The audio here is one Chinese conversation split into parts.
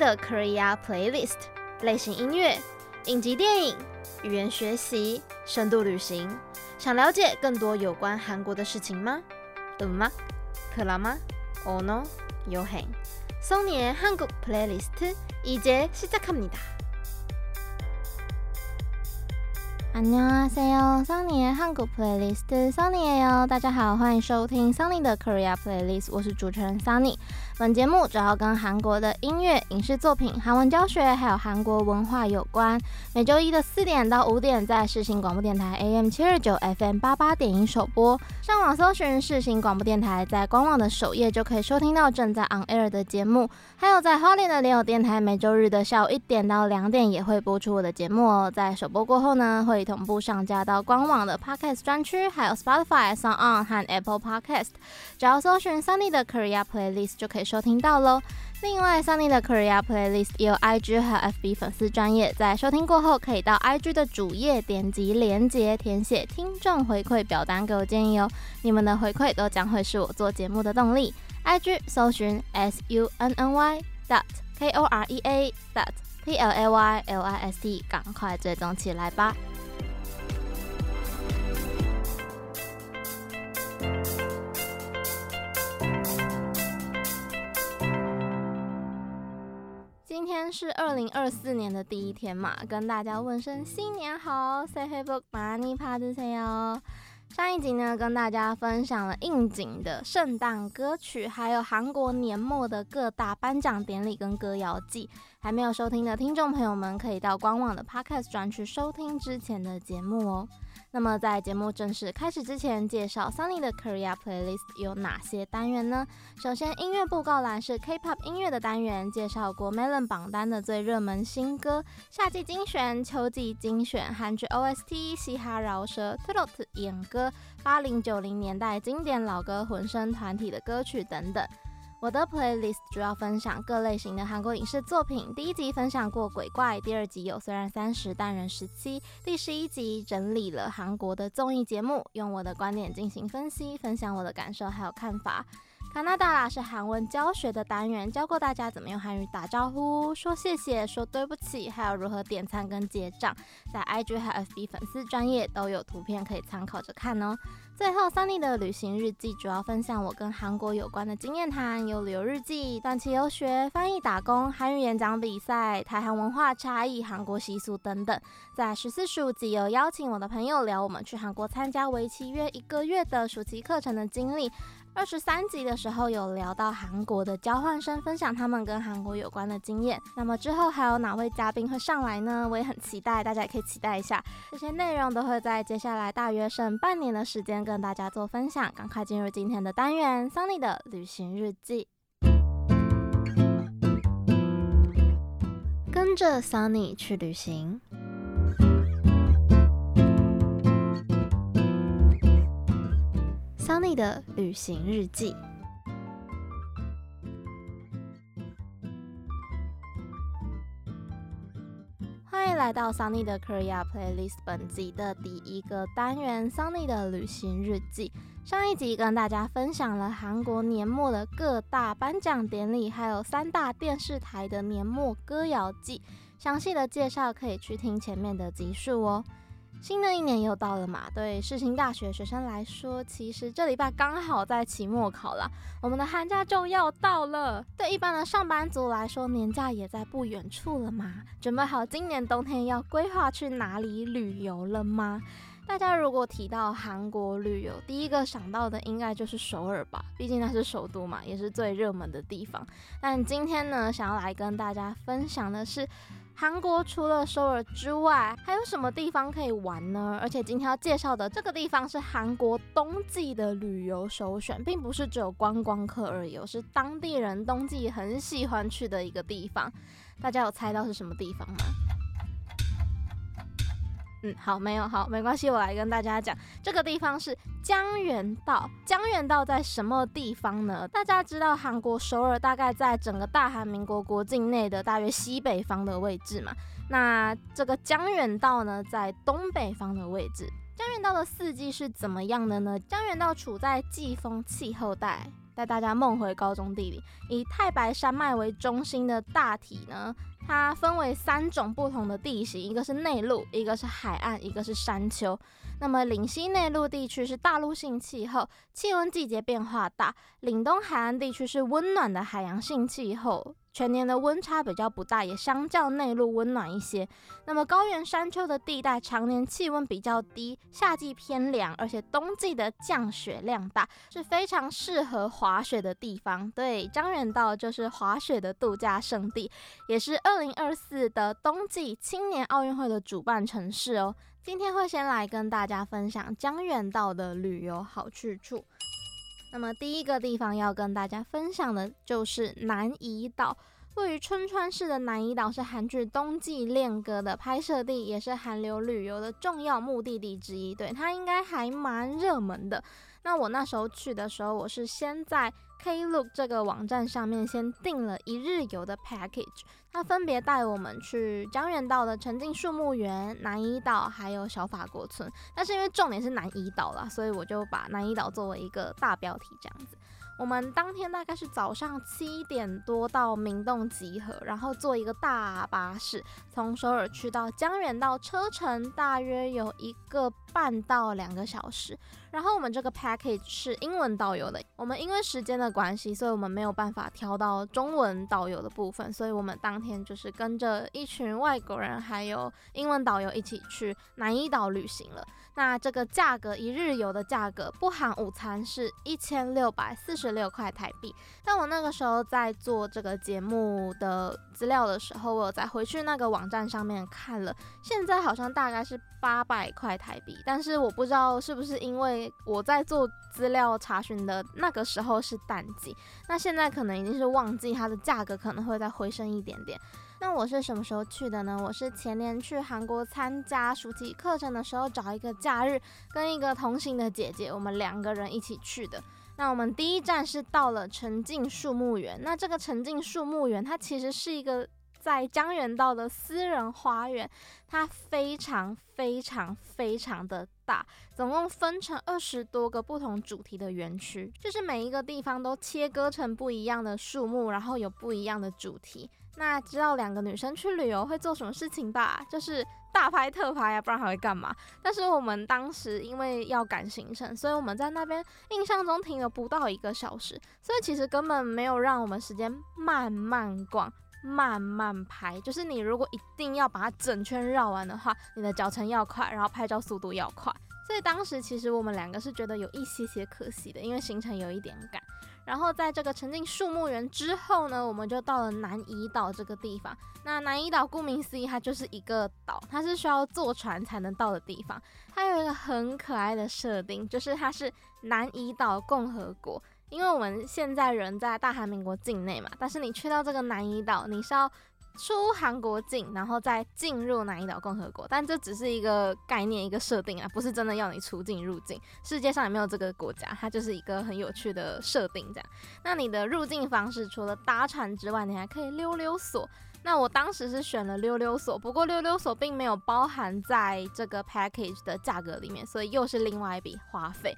的 Korea Playlist 类型音乐、影集电影、语言学习、深度旅行，想了解更多有关韩国的事情吗？嗯吗？可拉吗？哦 no，有很。Sunny의 한국 Playlist 이제 시작합니다. 안녕하세요, Sunny의 한국 Playlist Sunny예요. 大家好，欢迎收听 Sunny 的 Korea Playlist，我是主持人 Sunny。 本节目主要跟韩国的音乐、影视作品、韩文教学，还有韩国文化有关。每周一的四点到五点，在世新广播电台 AM 七二九 FM 八八点一首播。上网搜寻世新广播电台，在官网的首页就可以收听到正在 on air 的节目。还有在花莲的联友电台，每周日的下午一点到两点也会播出我的节目哦。在首播过后呢，会同步上架到官网的 Podcast 专区，还有 Spotify、SoundOn 和 Apple Podcast。只要搜寻 Sunny 的 Korea Playlist 就可以。收听到喽。另外，Sunny 的 Korea Playlist 也有 IG 和 FB 粉丝专业，在收听过后，可以到 IG 的主页点击连接，填写听众回馈表单给我建议哦。你们的回馈都将会是我做节目的动力。IG 搜寻 S U N N Y dot K O R E A dot P L A Y L I S T，赶快追踪起来吧。是二零二四年的第一天嘛，跟大家问声新年好，Say Hey Book m o n e y Party 哦。上一集呢，跟大家分享了应景的圣诞歌曲，还有韩国年末的各大颁奖典礼跟歌谣季。还没有收听的听众朋友们，可以到官网的 Podcast 专区收听之前的节目哦。那么在节目正式开始之前，介绍 Sunny 的 Korea Playlist 有哪些单元呢？首先，音乐布告栏是 K-pop 音乐的单元，介绍国 Melon 榜单的最热门新歌、夏季精选、秋季精选、韩剧 OST、嘻哈饶舌、Trot 演歌、八零九零年代经典老歌混声团体的歌曲等等。我的 playlist 主要分享各类型的韩国影视作品。第一集分享过鬼怪，第二集有虽然三十但人十七，第十一集整理了韩国的综艺节目，用我的观点进行分析，分享我的感受还有看法。卡纳达拉是韩文教学的单元，教过大家怎么用韩语打招呼、说谢谢、说对不起，还有如何点餐跟结账。在 IG 和 FB 粉丝专页都有图片可以参考着看哦。最后，Sunny 的旅行日记主要分享我跟韩国有关的经验谈，有旅游日记、短期游学、翻译打工、韩语演讲比赛、台韩文化差异、韩国习俗等等。在十四、十五集有邀请我的朋友聊我们去韩国参加为期约一个月的暑期课程的经历。二十三集的时候有聊到韩国的交换生，分享他们跟韩国有关的经验。那么之后还有哪位嘉宾会上来呢？我也很期待，大家也可以期待一下。这些内容都会在接下来大约剩半年的时间跟大家做分享。赶快进入今天的单元，Sunny 的旅行日记，跟着 Sunny 去旅行。的旅行日记，欢迎来到 Sunny 的 Korea Playlist 本集的第一个单元 Sunny 的旅行日记。上一集跟大家分享了韩国年末的各大颁奖典礼，还有三大电视台的年末歌谣季，详细的介绍可以去听前面的集数哦。新的一年又到了嘛，对世新大学学生来说，其实这礼拜刚好在期末考啦，我们的寒假就要到了。对一般的上班族来说，年假也在不远处了嘛。准备好今年冬天要规划去哪里旅游了吗？大家如果提到韩国旅游，第一个想到的应该就是首尔吧，毕竟那是首都嘛，也是最热门的地方。但今天呢，想要来跟大家分享的是。韩国除了首尔之外，还有什么地方可以玩呢？而且今天要介绍的这个地方是韩国冬季的旅游首选，并不是只有观光客而已，是当地人冬季很喜欢去的一个地方。大家有猜到是什么地方吗？嗯，好，没有，好，没关系，我来跟大家讲，这个地方是江原道。江原道在什么地方呢？大家知道韩国首尔大概在整个大韩民国国境内的大约西北方的位置嘛？那这个江原道呢，在东北方的位置。江原道的四季是怎么样的呢？江原道处在季风气候带，带大家梦回高中地理，以太白山脉为中心的大体呢。它分为三种不同的地形，一个是内陆，一个是海岸，一个是山丘。那么岭西内陆地区是大陆性气候，气温季节变化大；岭东海岸地区是温暖的海洋性气候。全年的温差比较不大，也相较内陆温暖一些。那么高原山丘的地带，常年气温比较低，夏季偏凉，而且冬季的降雪量大，是非常适合滑雪的地方。对，江原道就是滑雪的度假胜地，也是二零二四的冬季青年奥运会的主办城市哦。今天会先来跟大家分享江原道的旅游好去处。那么第一个地方要跟大家分享的就是南怡岛，位于春川市的南怡岛是韩剧《冬季恋歌》的拍摄地，也是韩流旅游的重要目的地之一。对，它应该还蛮热门的。那我那时候去的时候，我是先在 Klook 这个网站上面先订了一日游的 package，它分别带我们去江原道的沉浸树木园、南怡岛还有小法国村。但是因为重点是南怡岛啦，所以我就把南怡岛作为一个大标题这样子。我们当天大概是早上七点多到明洞集合，然后坐一个大巴士从首尔去到江原道，车程大约有一个半到两个小时。然后我们这个 package 是英文导游的，我们因为时间的关系，所以我们没有办法挑到中文导游的部分，所以我们当天就是跟着一群外国人还有英文导游一起去南怡岛旅行了。那这个价格，一日游的价格不含午餐是一千六百四十六块台币。但我那个时候在做这个节目的资料的时候，我有再回去那个网站上面看了，现在好像大概是八百块台币。但是我不知道是不是因为我在做资料查询的那个时候是淡季，那现在可能已经是旺季，它的价格可能会再回升一点点。那我是什么时候去的呢？我是前年去韩国参加暑期课程的时候，找一个假日，跟一个同行的姐姐，我们两个人一起去的。那我们第一站是到了沉浸树木园。那这个沉浸树木园，它其实是一个在江原道的私人花园，它非常非常非常的大，总共分成二十多个不同主题的园区，就是每一个地方都切割成不一样的树木，然后有不一样的主题。那知道两个女生去旅游会做什么事情吧？就是大拍特拍啊，不然还会干嘛？但是我们当时因为要赶行程，所以我们在那边印象中停了不到一个小时，所以其实根本没有让我们时间慢慢逛、慢慢拍。就是你如果一定要把它整圈绕完的话，你的脚程要快，然后拍照速度要快。所以当时其实我们两个是觉得有一些些可惜的，因为行程有一点赶。然后在这个沉浸树木园之后呢，我们就到了南怡岛这个地方。那南怡岛顾名思义，它就是一个岛，它是需要坐船才能到的地方。它有一个很可爱的设定，就是它是南怡岛共和国。因为我们现在人在大韩民国境内嘛，但是你去到这个南怡岛，你是要出韩国境，然后再进入南一岛共和国，但这只是一个概念，一个设定啊，不是真的要你出境入境。世界上也没有这个国家，它就是一个很有趣的设定这样。那你的入境方式除了搭船之外，你还可以溜溜索。那我当时是选了溜溜索，不过溜溜索并没有包含在这个 package 的价格里面，所以又是另外一笔花费。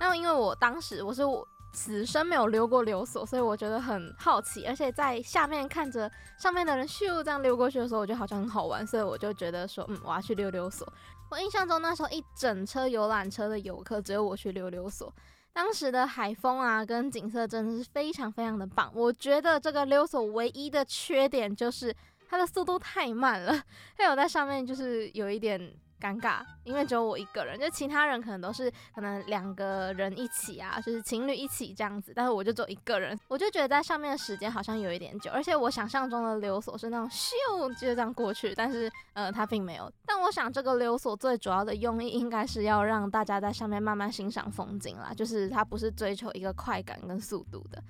那因为我当时我是我。此生没有溜过溜索，所以我觉得很好奇，而且在下面看着上面的人咻这样溜过去的时候，我觉得好像很好玩，所以我就觉得说，嗯，我要去溜溜索。我印象中那时候一整车游览车的游客只有我去溜溜索，当时的海风啊跟景色真的是非常非常的棒。我觉得这个溜索唯一的缺点就是它的速度太慢了，还有在上面就是有一点。尴尬，因为只有我一个人，就其他人可能都是可能两个人一起啊，就是情侣一起这样子，但是我就只有一个人，我就觉得在上面的时间好像有一点久，而且我想象中的溜索是那种咻就这样过去，但是呃它并没有。但我想这个溜索最主要的用意应该是要让大家在上面慢慢欣赏风景啦，就是它不是追求一个快感跟速度的。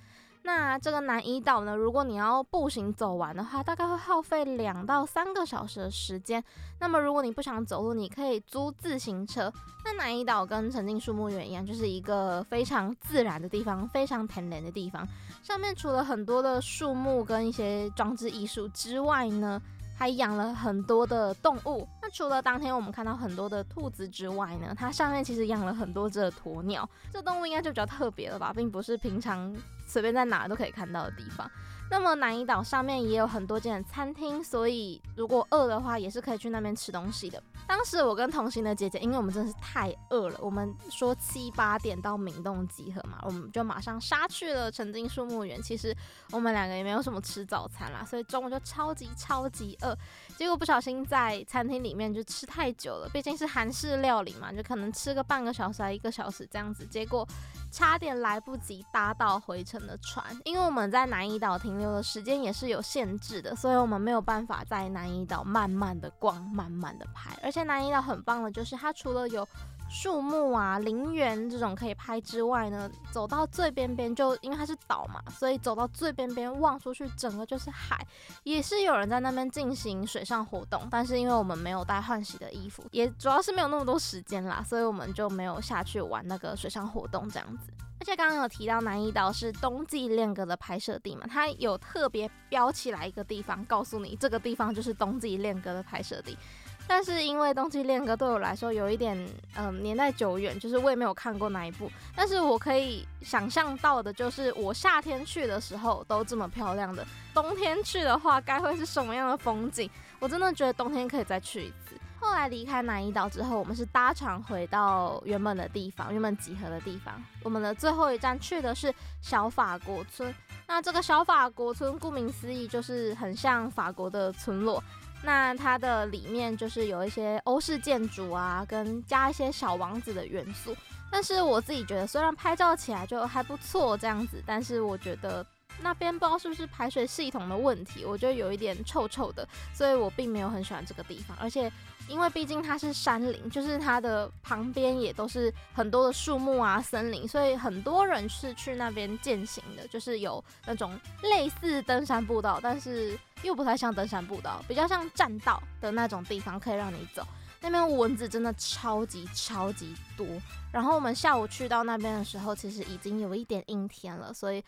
那这个南怡岛呢，如果你要步行走完的话，大概会耗费两到三个小时的时间。那么如果你不想走路，你可以租自行车。那南怡岛跟沉浸树木园一样，就是一个非常自然的地方，非常天然的地方。上面除了很多的树木跟一些装置艺术之外呢，还养了很多的动物。那除了当天我们看到很多的兔子之外呢，它上面其实养了很多只鸵鸟。这动物应该就比较特别了吧，并不是平常。随便在哪都可以看到的地方。那么南怡岛上面也有很多间餐厅，所以如果饿的话，也是可以去那边吃东西的。当时我跟同行的姐姐，因为我们真的是太饿了，我们说七八点到明洞集合嘛，我们就马上杀去了曾经树木园。其实我们两个也没有什么吃早餐啦，所以中午就超级超级饿。结果不小心在餐厅里面就吃太久了，毕竟是韩式料理嘛，就可能吃个半个小时还一个小时这样子，结果差点来不及搭到回程的船，因为我们在南怡岛停留的时间也是有限制的，所以我们没有办法在南怡岛慢慢的逛，慢慢的拍，而且南怡岛很棒的就是，它除了有树木啊、林园这种可以拍之外呢，走到最边边就因为它是岛嘛，所以走到最边边望出去，整个就是海，也是有人在那边进行水上活动。但是因为我们没有带换洗的衣服，也主要是没有那么多时间啦，所以我们就没有下去玩那个水上活动这样子。而且刚刚有提到南一岛是冬季恋歌的拍摄地嘛，它有特别标起来一个地方，告诉你这个地方就是冬季恋歌的拍摄地。但是因为《冬季恋歌》对我来说有一点嗯年代久远，就是我也没有看过哪一部。但是我可以想象到的就是，我夏天去的时候都这么漂亮的，冬天去的话该会是什么样的风景？我真的觉得冬天可以再去一次。后来离开南怡岛之后，我们是搭船回到原本的地方，原本集合的地方。我们的最后一站去的是小法国村。那这个小法国村，顾名思义就是很像法国的村落。那它的里面就是有一些欧式建筑啊，跟加一些小王子的元素。但是我自己觉得，虽然拍照起来就还不错这样子，但是我觉得那边不知道是不是排水系统的问题，我觉得有一点臭臭的，所以我并没有很喜欢这个地方，而且。因为毕竟它是山林，就是它的旁边也都是很多的树木啊、森林，所以很多人是去那边健行的，就是有那种类似登山步道，但是又不太像登山步道，比较像栈道的那种地方，可以让你走。那边蚊子真的超级超级多。然后我们下午去到那边的时候，其实已经有一点阴天了，所以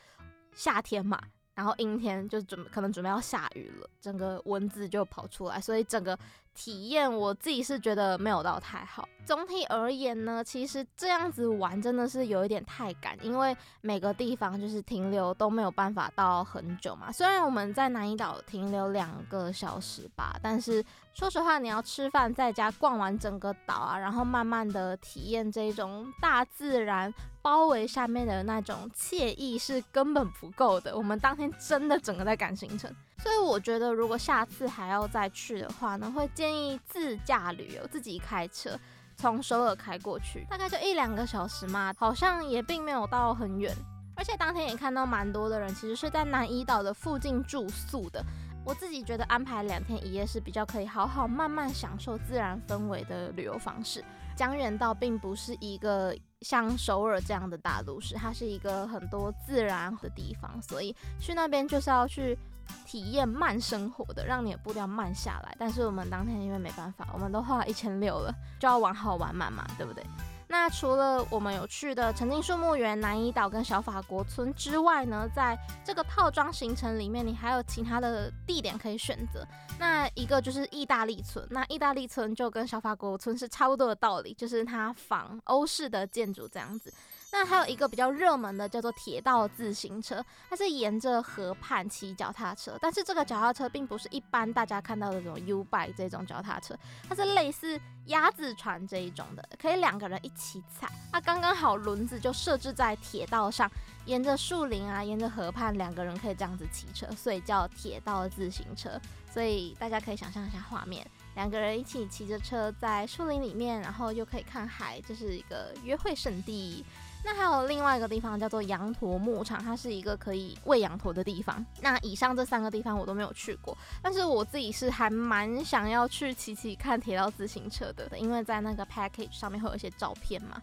夏天嘛，然后阴天就准可能准备要下雨了，整个蚊子就跑出来，所以整个。体验我自己是觉得没有到太好。总体而言呢，其实这样子玩真的是有一点太赶，因为每个地方就是停留都没有办法到很久嘛。虽然我们在南怡岛停留两个小时吧，但是说实话，你要吃饭在家逛完整个岛啊，然后慢慢的体验这种大自然包围下面的那种惬意是根本不够的。我们当天真的整个在赶行程。所以我觉得，如果下次还要再去的话呢，会建议自驾旅游，自己开车从首尔开过去，大概就一两个小时嘛，好像也并没有到很远。而且当天也看到蛮多的人，其实是在南怡岛的附近住宿的。我自己觉得安排两天一夜是比较可以好好慢慢享受自然氛围的旅游方式。江原道并不是一个像首尔这样的大都市，它是一个很多自然的地方，所以去那边就是要去。体验慢生活的，让你的步调慢下来。但是我们当天因为没办法，我们都花了一千六了，就要玩好玩满嘛，对不对？那除了我们有去的沉浸树木园、南怡岛跟小法国村之外呢，在这个套装行程里面，你还有其他的地点可以选择。那一个就是意大利村，那意大利村就跟小法国村是差不多的道理，就是它仿欧式的建筑这样子。那还有一个比较热门的叫做铁道自行车，它是沿着河畔骑脚踏车，但是这个脚踏车并不是一般大家看到的这种 U-bike 这种脚踏车，它是类似鸭子船这一种的，可以两个人一起踩，它刚刚好轮子就设置在铁道上，沿着树林啊，沿着河畔，两个人可以这样子骑车，所以叫铁道自行车。所以大家可以想象一下画面，两个人一起骑着车在树林里面，然后又可以看海，这是一个约会圣地。那还有另外一个地方叫做羊驼牧场，它是一个可以喂羊驼的地方。那以上这三个地方我都没有去过，但是我自己是还蛮想要去骑骑看铁道自行车的，因为在那个 package 上面会有一些照片嘛。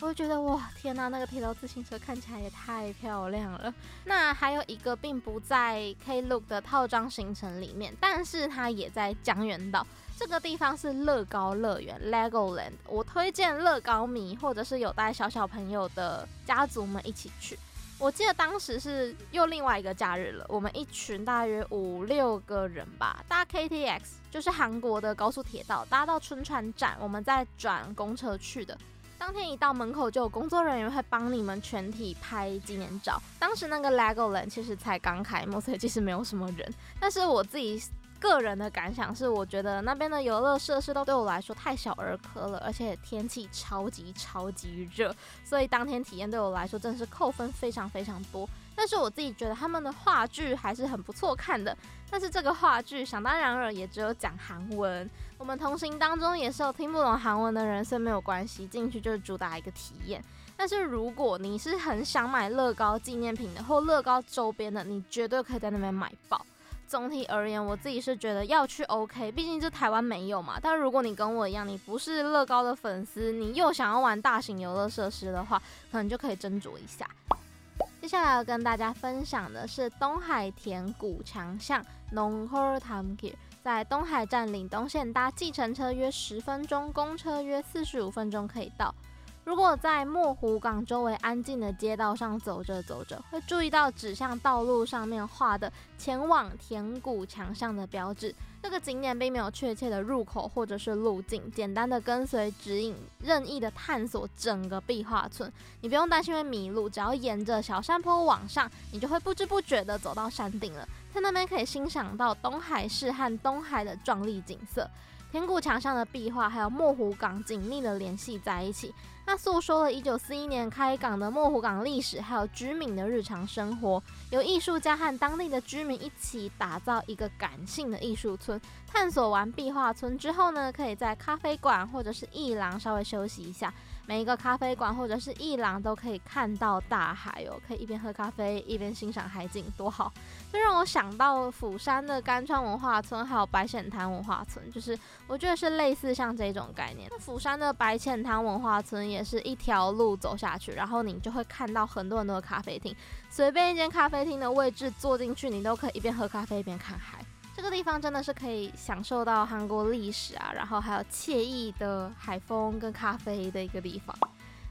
我就觉得哇，天哪，那个铁道自行车看起来也太漂亮了。那还有一个并不在 Klook 的套装行程里面，但是它也在江原道。这个地方是乐高乐园 Legoland，我推荐乐高迷或者是有带小小朋友的家族们一起去。我记得当时是又另外一个假日了，我们一群大约五六个人吧，搭 KTX，就是韩国的高速铁道，搭到春川站，我们再转公车去的。当天一到门口，就有工作人员会帮你们全体拍纪念照。当时那个 Legoland 其实才刚开幕，所以其实没有什么人。但是我自己个人的感想是，我觉得那边的游乐设施都对我来说太小儿科了，而且天气超级超级热，所以当天体验对我来说真的是扣分非常非常多。但是我自己觉得他们的话剧还是很不错看的，但是这个话剧想当然尔也只有讲韩文，我们同行当中也是有听不懂韩文的人，所以没有关系，进去就是主打一个体验。但是如果你是很想买乐高纪念品的或乐高周边的，你绝对可以在那边买爆。总体而言，我自己是觉得要去 OK，毕竟这台湾没有嘛。但如果你跟我一样，你不是乐高的粉丝，你又想要玩大型游乐设施的话，可能就可以斟酌一下。接下来要跟大家分享的是东海田谷强巷 Nonghor Damgil，在东海站岭东线搭计程车约十分钟，公车约四十五分钟可以到。如果在墨湖港周围安静的街道上走着走着，会注意到指向道路上面画的前往田谷墙上的标志。这个景点并没有确切的入口或者是路径，简单的跟随指引，任意的探索整个壁画村。你不用担心会迷路，只要沿着小山坡往上，你就会不知不觉的走到山顶了。在那边可以欣赏到东海市和东海的壮丽景色。田谷墙上的壁画还有墨湖港紧密的联系在一起，他诉说了一九四一年开港的墨湖港历史，还有居民的日常生活。由艺术家和当地的居民一起打造一个感性的艺术村。探索完壁画村之后呢，可以在咖啡馆或者是艺廊稍微休息一下。每一个咖啡馆或者是一廊都可以看到大海哦，可以一边喝咖啡一边欣赏海景，多好！就让我想到釜山的甘川文化村，还有白浅滩文化村，就是我觉得是类似像这种概念。釜山的白浅滩文化村也是一条路走下去，然后你就会看到很多很多的咖啡厅，随便一间咖啡厅的位置坐进去，你都可以一边喝咖啡一边看海。这个地方真的是可以享受到韩国历史啊然后还有惬意的海风跟咖啡的一个地方。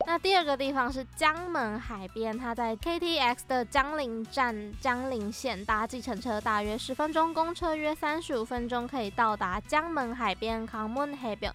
那第二个地方是江门海边它在 ktx 的江陵站江陵线搭计程车大约十分钟公车约三十五分钟可以到达江门海边 common 海边。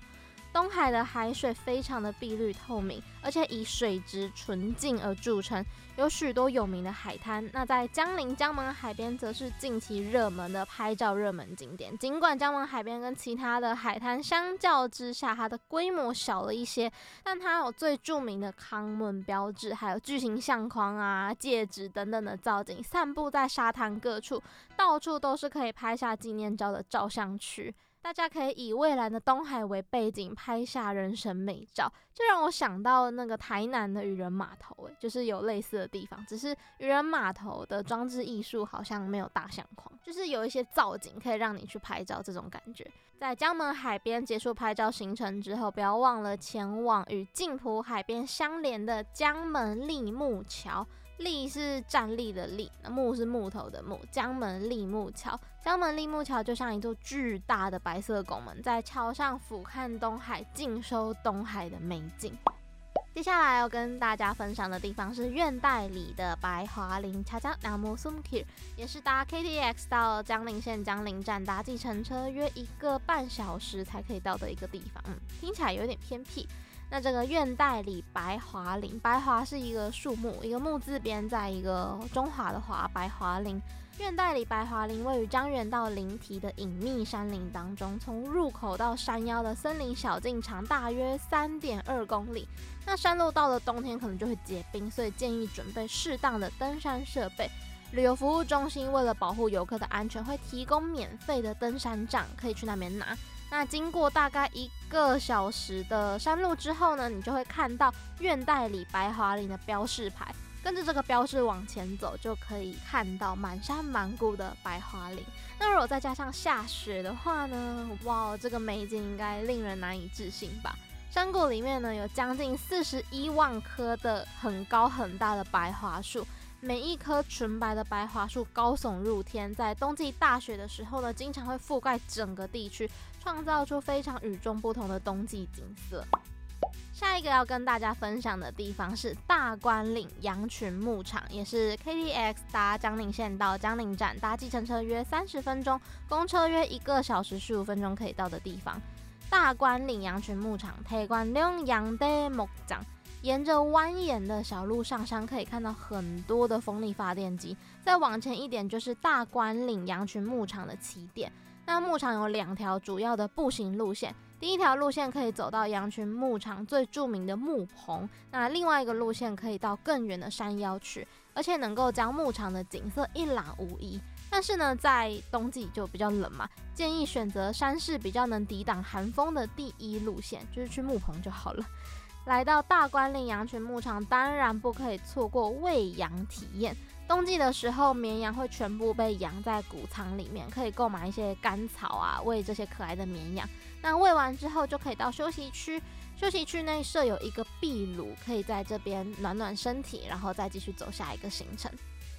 东海的海水非常的碧绿透明，而且以水质纯净而著称，有许多有名的海滩。那在江陵江门海边，则是近期热门的拍照热门景点。尽管江门海边跟其他的海滩相较之下，它的规模小了一些，但它有最著名的康门标志，还有巨型相框啊、戒指等等的造景，散布在沙滩各处，到处都是可以拍下纪念照的照相区。大家可以以蔚蓝的东海为背景拍下人生美照，就让我想到那个台南的渔人码头，诶，就是有类似的地方，只是渔人码头的装置艺术好像没有大相框，就是有一些造景可以让你去拍照，这种感觉。在江门海边结束拍照行程之后，不要忘了前往与镜浦海边相连的江门立木桥。立是站立的立，木是木头的木。江门立木桥，江门立木桥就像一座巨大的白色拱门，在桥上俯瞰东海，尽收东海的美景。接下来要跟大家分享的地方是院代里的白华林茶江南木松 K，也是搭 KTX 到江陵线江陵站搭计程车约一个半小时才可以到的一个地方。嗯，听起来有点偏僻。那这个院代理白桦林，白桦是一个树木，一个木字边，在一个中华的华，白桦林。院代理白桦林位于江原道林堤的隐秘山林当中，从入口到山腰的森林小径长大约三点二公里。那山路到了冬天可能就会结冰，所以建议准备适当的登山设备。旅游服务中心为了保护游客的安全，会提供免费的登山杖，可以去那边拿。那经过大概一个小时的山路之后呢，你就会看到院代理白桦林的标示牌。跟着这个标志往前走，就可以看到满山满谷的白桦林。那如果再加上下雪的话呢？哇，这个美景应该令人难以置信吧？山谷里面呢，有将近四十一万棵的很高很大的白桦树，每一棵纯白的白桦树高耸入天，在冬季大雪的时候呢，经常会覆盖整个地区，创造出非常与众不同的冬季景色。下一个要跟大家分享的地方是大关岭羊群牧场，也是 KTX 搭江岭线到江岭站，搭计程车约三十分钟，公车约一个小时十五分钟可以到的地方。大关岭羊群牧场，台关岭羊的牧场，沿着蜿蜒的小路上山，可以看到很多的风力发电机。再往前一点就是大关岭羊群牧场的起点。那牧场有两条主要的步行路线。第一条路线可以走到羊群牧场最著名的牧棚，那另外一个路线可以到更远的山腰去，而且能够将牧场的景色一览无遗。但是呢，在冬季就比较冷嘛，建议选择山势比较能抵挡寒风的第一路线，就是去牧棚就好了。来到大关岭羊群牧场，当然不可以错过喂羊体验。冬季的时候，绵羊会全部被养在谷仓里面，可以购买一些干草啊，喂这些可爱的绵羊。那喂完之后，就可以到休息区。休息区内设有一个壁炉，可以在这边暖暖身体，然后再继续走下一个行程。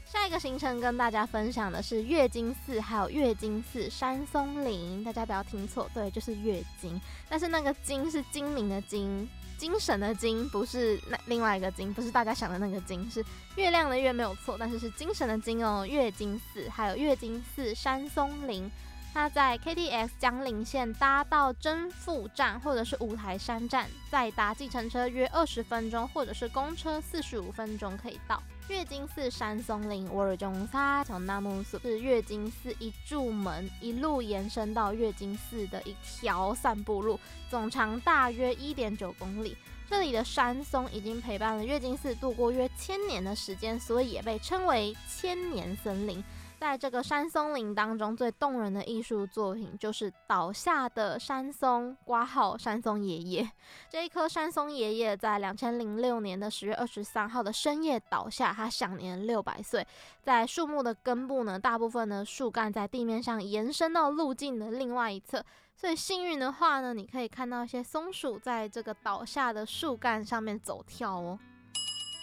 下一个行程跟大家分享的是月经寺，还有月经寺山松林。大家不要听错，对，就是月经，但是那个经是精明的精。精神的精不是那另外一个精，不是大家想的那个精，是月亮的月没有错，但是是精神的精哦。月经寺还有月经寺山松林，它在 KTX 江陵线搭到真富站或者是五台山站，再搭计程车约二十分钟，或者是公车四十五分钟可以到。月经寺山松林，我尔中沙从纳木苏是月经寺一柱门，一路延伸到月经寺的一条散步路，总长大约一点九公里。这里的山松已经陪伴了月经寺度过约千年的时间，所以也被称为千年森林。在这个山松林当中，最动人的艺术作品就是倒下的山松挂号山松爷爷。这一棵山松爷爷在两千零六年的十月二十三号的深夜倒下，他享年六百岁。在树木的根部呢，大部分的树干在地面上延伸到路径的另外一侧，所以幸运的话呢，你可以看到一些松鼠在这个倒下的树干上面走跳哦。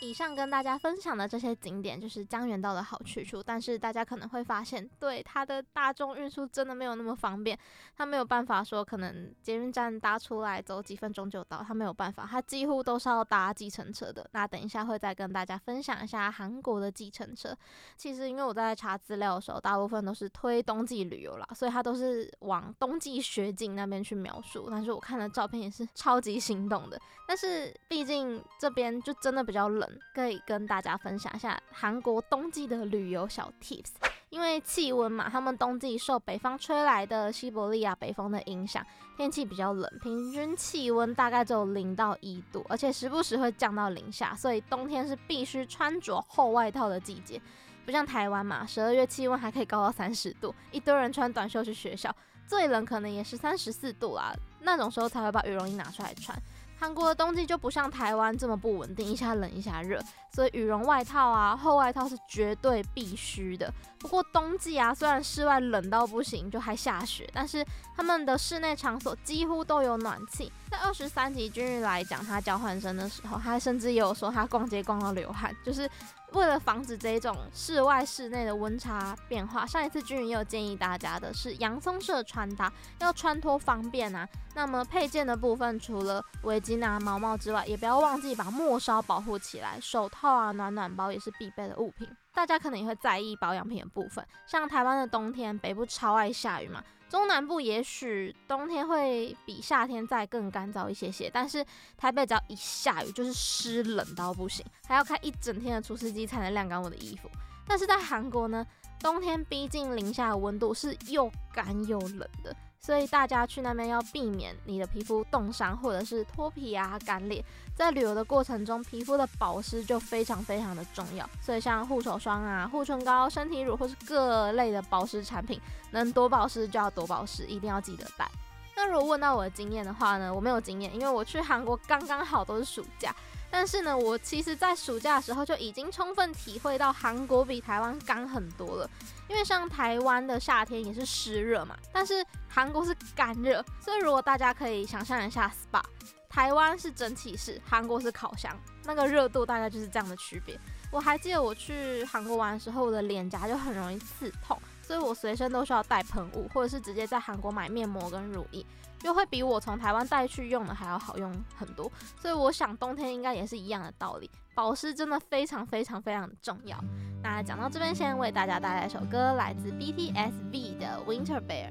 以上跟大家分享的这些景点就是江原道的好去处，但是大家可能会发现，对它的大众运输真的没有那么方便，它没有办法说可能捷运站搭出来走几分钟就到，它没有办法，它几乎都是要搭计程车的。那等一下会再跟大家分享一下韩国的计程车。其实因为我在查资料的时候，大部分都是推冬季旅游啦，所以它都是往冬季雪景那边去描述。但是我看了照片也是 超级心动的，但是毕竟这边就真的比较冷。可以跟大家分享一下韩国冬季的旅游小 tips，因为气温嘛，他们冬季受北方吹来的西伯利亚北风的影响，天气比较冷，平均气温大概只有零到一度，而且时不时会降到零下，所以冬天是必须穿着厚外套的季节。不像台湾嘛，十二月气温还可以高到三十度，一堆人穿短袖去学校，最冷可能也是三十四度啦，那种时候才会把羽绒衣拿出来穿。韩国的冬季就不像台湾这么不稳定，一下冷一下热，所以羽绒外套啊、厚外套是绝对必须的。不过冬季啊，虽然室外冷到不行，就还下雪，但是他们的室内场所几乎都有暖气。在二十三级军人来讲他交换生的时候，他甚至也有说他逛街逛到流汗，就是。为了防止这种室外室内的温差变化，上一次君也有建议大家的是洋葱式穿搭，要穿脱方便啊。那么配件的部分，除了围巾啊、毛毛之外，也不要忘记把末梢保护起来，手套啊、暖暖包也是必备的物品。大家可能也会在意保养品的部分，像台湾的冬天，北部超爱下雨嘛。中南部也许冬天会比夏天再更干燥一些些，但是台北只要一下雨就是湿冷到不行，还要开一整天的除湿机才能晾干我的衣服。但是在韩国呢，冬天逼近零下的温度是又干又冷的。所以大家去那边要避免你的皮肤冻伤或者是脱皮啊、干裂。在旅游的过程中，皮肤的保湿就非常非常的重要。所以像护手霜啊、护唇膏、身体乳或是各类的保湿产品，能多保湿就要多保湿，一定要记得带。那如果问到我的经验的话呢，我没有经验，因为我去韩国刚刚好都是暑假。但是呢，我其实在暑假的时候就已经充分体会到韩国比台湾干很多了。因为像台湾的夏天也是湿热嘛，但是韩国是干热，所以如果大家可以想象一下 SPA，台湾是蒸汽室，韩国是烤箱，那个热度大概就是这样的区别。我还记得我去韩国玩的时候，我的脸颊就很容易刺痛，所以我随身都需要带喷雾，或者是直接在韩国买面膜跟乳液。就会比我从台湾带去用的还要好用很多，所以我想冬天应该也是一样的道理，保湿真的非常非常非常重要。那讲到这边，先为大家带来一首歌，来自 BTS V 的 Winter Bear。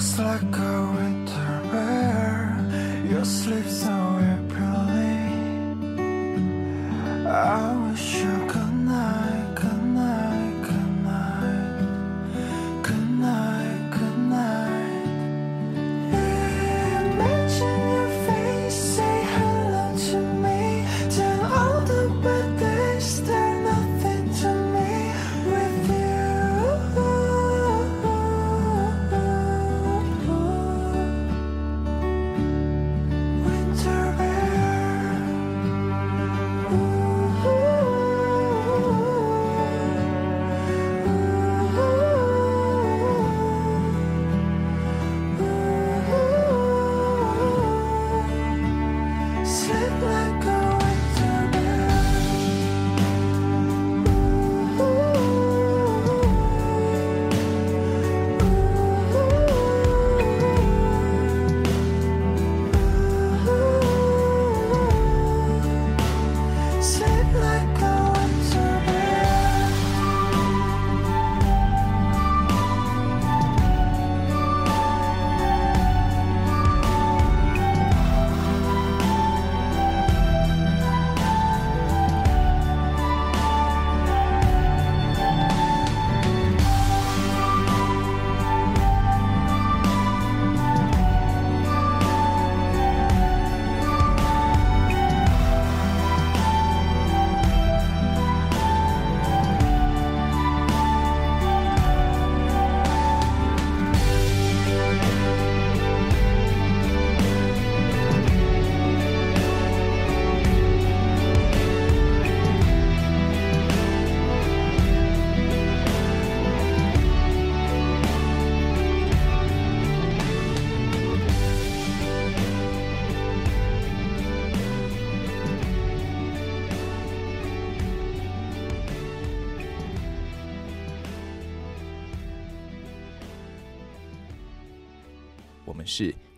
是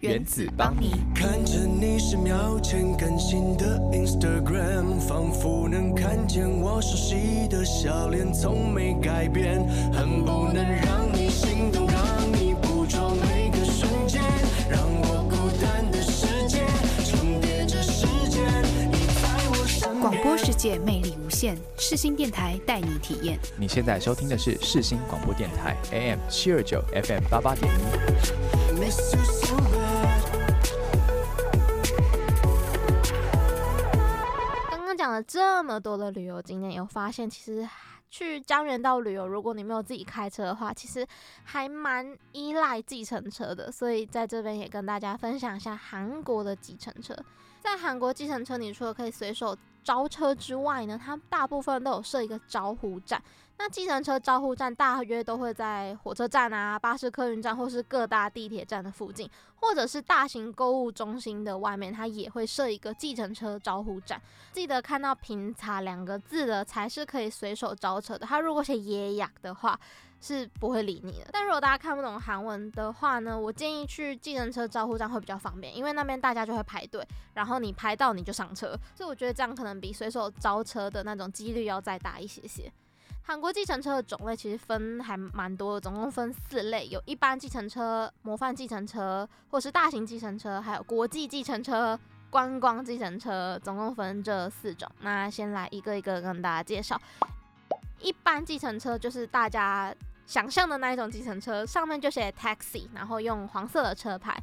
原子帮你。看着你十秒前更新的 Instagram，仿佛能看见我熟悉的笑脸，从没改变，恨不能让你心动，让你捕捉每个瞬间，让我孤单的世界重叠着时间，你在我身。广播世界魅力无限，世新电台带你体验。你现在收听的是世新广播电台 AM 七二九 FM 八八点一。这么多的旅游景点，有发现其实去江原道旅游，如果你没有自己开车的话，其实还蛮依赖计程车的。所以在这边也跟大家分享一下韩国的计程车。在韩国计程车，你除了可以随手招车之外呢，它大部分都有设一个招呼站。那计程车招呼站大约都会在火车站啊、巴士客运站或是各大地铁站的附近，或者是大型购物中心的外面，它也会设一个计程车招呼站。记得看到“平查”两个字的才是可以随手招车的。它如果写“耶雅”的话，是不会理你的。但如果大家看不懂韩文的话呢，我建议去计程车招呼站会比较方便，因为那边大家就会排队，然后你排到你就上车，所以我觉得这样可能比随手招车的那种几率要再大一些些。韩国计程车的种类其实分还蛮多的，总共分四类，有一般计程车、模范计程车，或是大型计程车，还有国际计程车、观光计程车，总共分这四种。那先来一个一个跟大家介绍。一般计程车就是大家想象的那一种计程车，上面就写 taxi，然后用黄色的车牌。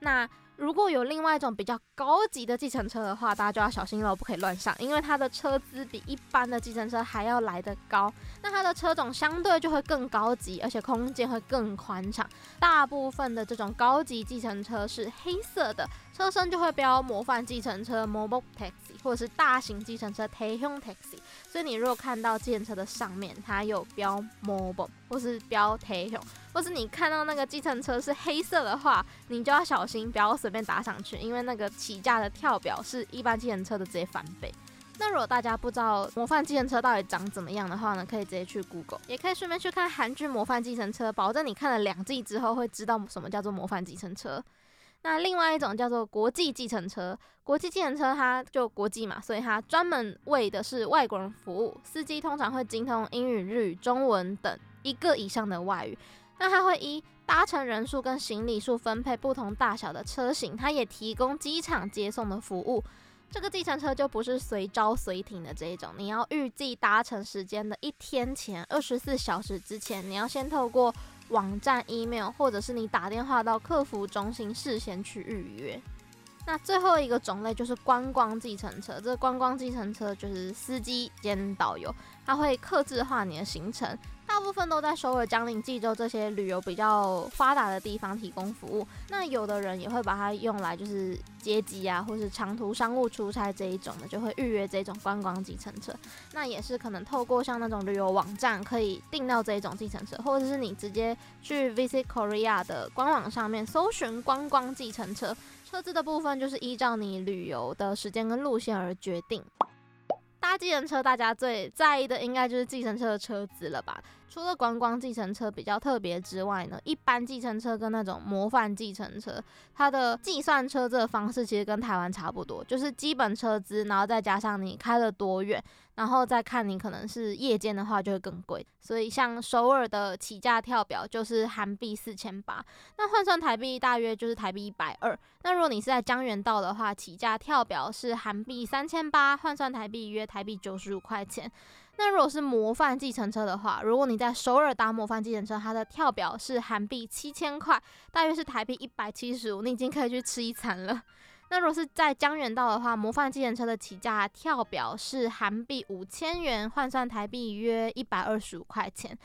那如果有另外一种比较高级的计程车的话，大家就要小心了，不可以乱上，因为它的车资比一般的计程车还要来得高。那它的车种相对就会更高级，而且空间会更宽敞。大部分的这种高级计程车是黑色的，车身就会标模范计程车 （Mobile Taxi） 或者是大型计程车 （Taehyung Taxi）。所以你如果看到计程车的上面它有标 Mobile 或是标 Taehyung，或是你看到那个计程车是黑色的话，你就要小心，不要随便打上去，因为那个起价的跳表是一般计程车的直接翻倍。那如果大家不知道模范计程车到底长怎么样的话呢，可以直接去 Google，也可以顺便去看韩剧《模范计程车》，保证你看了两季之后会知道什么叫做模范计程车。那另外一种叫做国际计程车，国际计程车它就国际嘛，所以它专门为的是外国人服务，司机通常会精通英语、日语、中文等一个以上的外语。那它会依搭乘人数跟行李数分配不同大小的车型，它也提供机场接送的服务。这个计程车就不是随招随停的这一种，你要预计搭乘时间的一天前，二十四小时之前，你要先透过网站、email 或者是你打电话到客服中心事先去预约。那最后一个种类就是观光计程车，这观光计程车就是司机兼导游，他会客制化你的行程。大部分都在首尔、江陵、济州这些旅游比较发达的地方提供服务。那有的人也会把它用来就是接机啊，或是长途商务出差这一种的，就会预约这种观光计程车。那也是可能透过像那种旅游网站可以订到这种计程车，或者是你直接去 Visit Korea 的官网上面搜寻观光计程车。车子的部分就是依照你旅游的时间跟路线而决定。搭计程车，大家最在意的应该就是计程车的车子了吧？除了观光计程车比较特别之外呢，一般计程车跟那种模范计程车，它的计算车资的方式其实跟台湾差不多，就是基本车资，然后再加上你开了多远，然后再看你可能是夜间的话就会更贵。所以像首尔的起价跳表就是韩币四千八，那换算台币大约就是台币一百二。那如果你是在江原道的话，起价跳表是韩币三千八，换算台币约台币九十五块钱。那如果是模范计程车的话，如果你在首尔搭模范计程车，它的跳表是韩币七千块，大约是台币一百七十五，你已经可以去吃一餐了。那如果是在江原道的话，模范计程车的起价跳表是韩币五千元，换算台币约一百二十五块钱。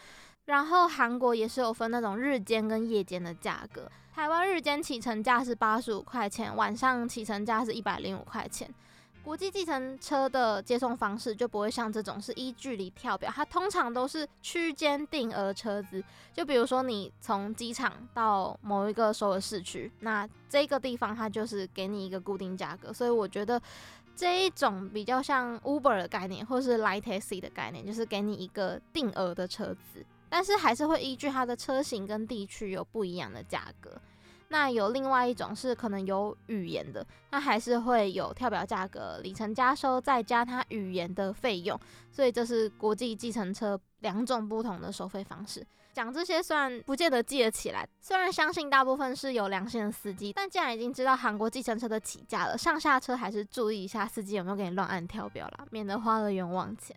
然后韩国也是有分那种日间跟夜间的价格，台湾日间起程价是八十五块钱，晚上起程价是一百零五块钱。国际计程车的接送方式就不会像这种是依距离跳表，它通常都是区间定额车子。就比如说你从机场到某一个首尔市区，那这个地方它就是给你一个固定价格。所以我觉得这一种比较像 Uber 的概念，或是 Light Taxi 的概念，就是给你一个定额的车子，但是还是会依据它的车型跟地区有不一样的价格。那有另外一种是可能有语言的，那还是会有跳表价格、里程加收，再加它语言的费用，所以这是国际计程车两种不同的收费方式。讲这些虽然不见得记得起来，虽然相信大部分是有良心的司机，但既然已经知道韩国计程车的起价了，上下车还是注意一下司机有没有给你乱按跳表啦，免得花了冤枉钱。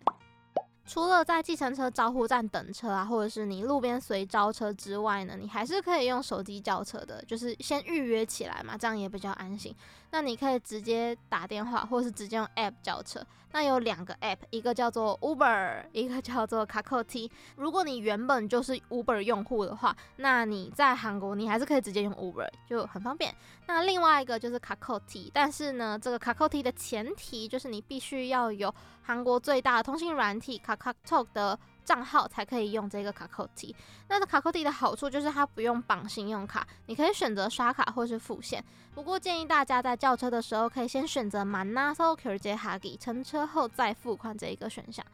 除了在计程车招呼站等车啊，或者是你路边随招车之外呢，你还是可以用手机叫车的，就是先预约起来嘛，这样也比较安心。那你可以直接打电话，或是直接用 App 叫车。那有两个 App，一个叫做 Uber，一个叫做 Kakoti。如果你原本就是 Uber 用户的话，那你在韩国你还是可以直接用 Uber，就很方便。那另外一个就是 Kakoti，但是呢，这个 Kakoti 的前提就是你必须要有韩国最大的通信软体 KakaoTalk 的账号才可以用这个 Kakoti。那个 Kakoti 的好处就是它不用绑信用卡，你可以选择刷卡或是付现。不过建议大家在叫车的时候可以先选择 Manado Kyulje-hagi 乘车后再付款这一个选项。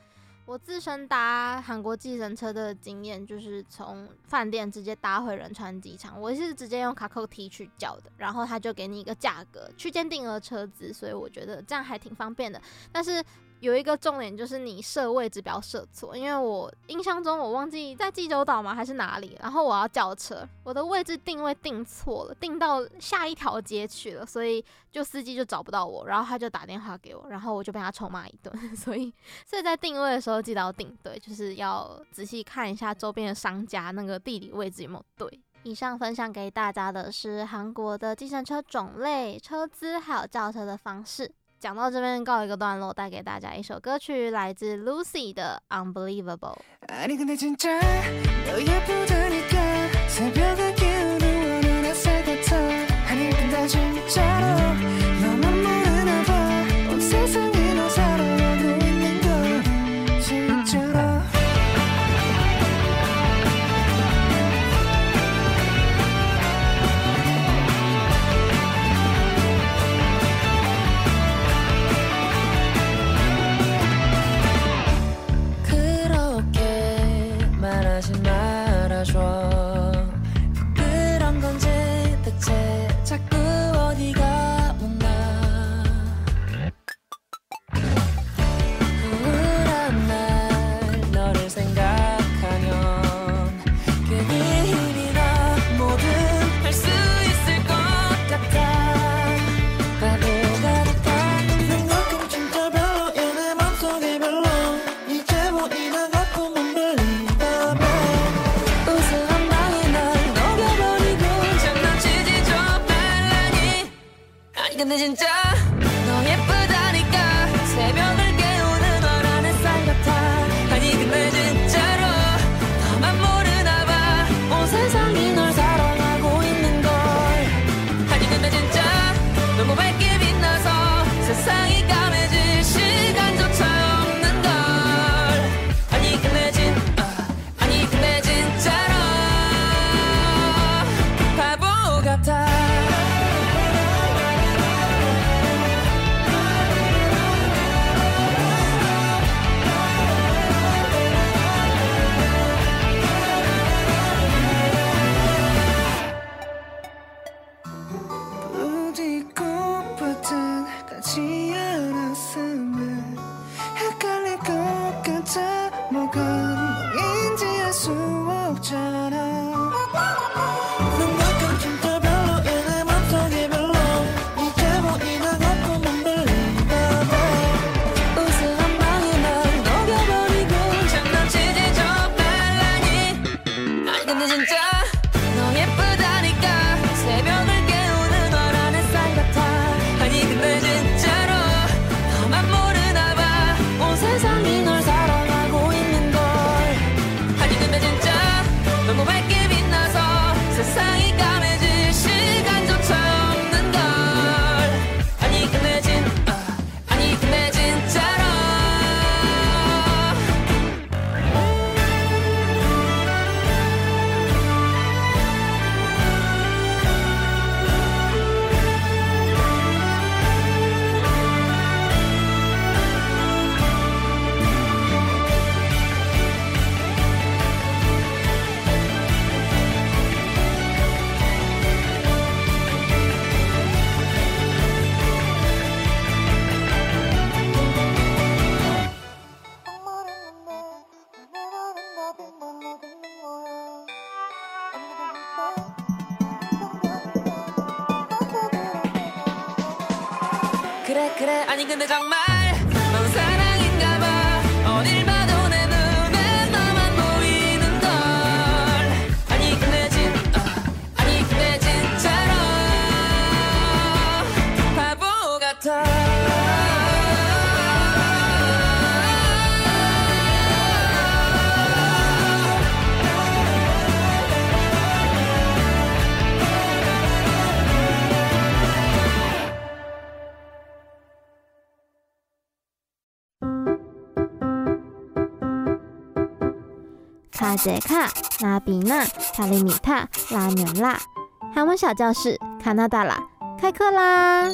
我自身搭韩国计程车的经验就是从饭店直接搭回仁川机场，我是直接用 Kakoti 去叫的，然后他就给你一个价格区间定额车资，所以我觉得这样还挺方便的。但是有一个重点就是你设位置不要设错，因为我印象中我忘记在济州岛吗还是哪里，然后我要叫车，我的位置定位定错了，定到下一条街去了，所以就司机就找不到我，然后他就打电话给我，然后我就被他臭骂一顿，所以所以在定位的时候记得要定对，就是要仔细看一下周边的商家那个地理位置有没有对。以上分享给大家的是韩国的计程车种类、车资还有叫车的方式。讲到这边告一个段落，带给大家一首歌曲，来自 Lucy 的 Unbelievable。 아니 근데 정말 杰卡、拉比娜、卡里米塔、拉纽拉。韩文小教室，卡纳达拉，开课啦！